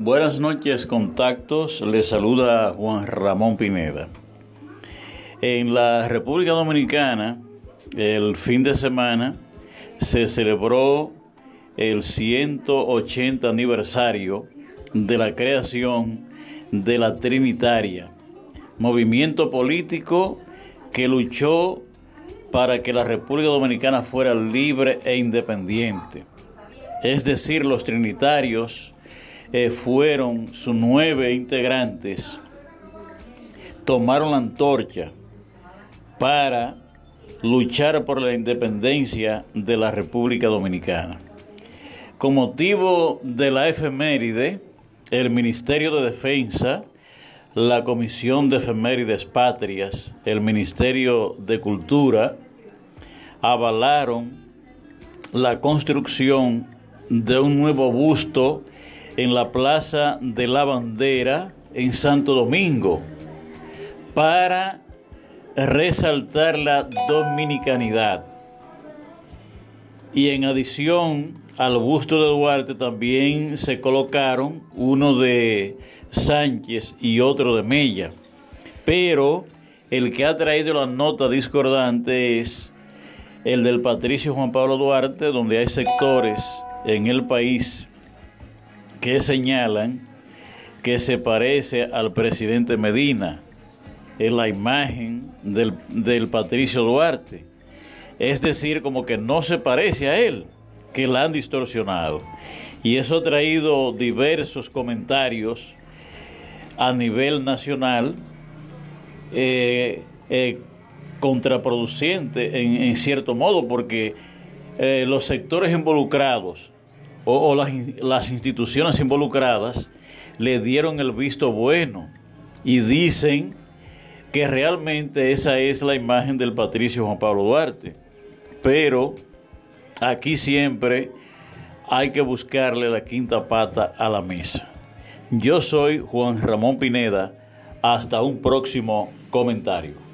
Buenas noches, contactos. Les saluda Juan Ramón Pineda. En la República Dominicana, el fin de semana, se celebró el 180 aniversario de la creación de la Trinitaria, movimiento político que luchó para que la República Dominicana fuera libre e independiente. Es decir, los trinitarios eh, fueron sus nueve integrantes, tomaron la antorcha para luchar por la independencia de la República Dominicana. Con motivo de la efeméride, el Ministerio de Defensa, la Comisión de Efemérides Patrias, el Ministerio de Cultura, avalaron la construcción de un nuevo busto en la Plaza de la Bandera en Santo Domingo para resaltar la dominicanidad. Y en adición al busto de Duarte también se colocaron uno de Sánchez y otro de Mella. Pero el que ha traído la nota discordante es el del Patricio Juan Pablo Duarte, donde hay sectores en el país que señalan que se parece al presidente Medina en la imagen del, del, Patricio Duarte. Es decir, como que no se parece a él, que la han distorsionado. Y eso ha traído diversos comentarios a nivel nacional eh, eh, contraproducente en, en, cierto modo, porque eh, los sectores involucrados o, las, las instituciones involucradas le dieron el visto bueno y dicen que realmente esa es la imagen del Patricio Juan Pablo Duarte. Pero aquí siempre hay que buscarle la quinta pata a la mesa. Yo soy Juan Ramón Pineda. Hasta un próximo comentario.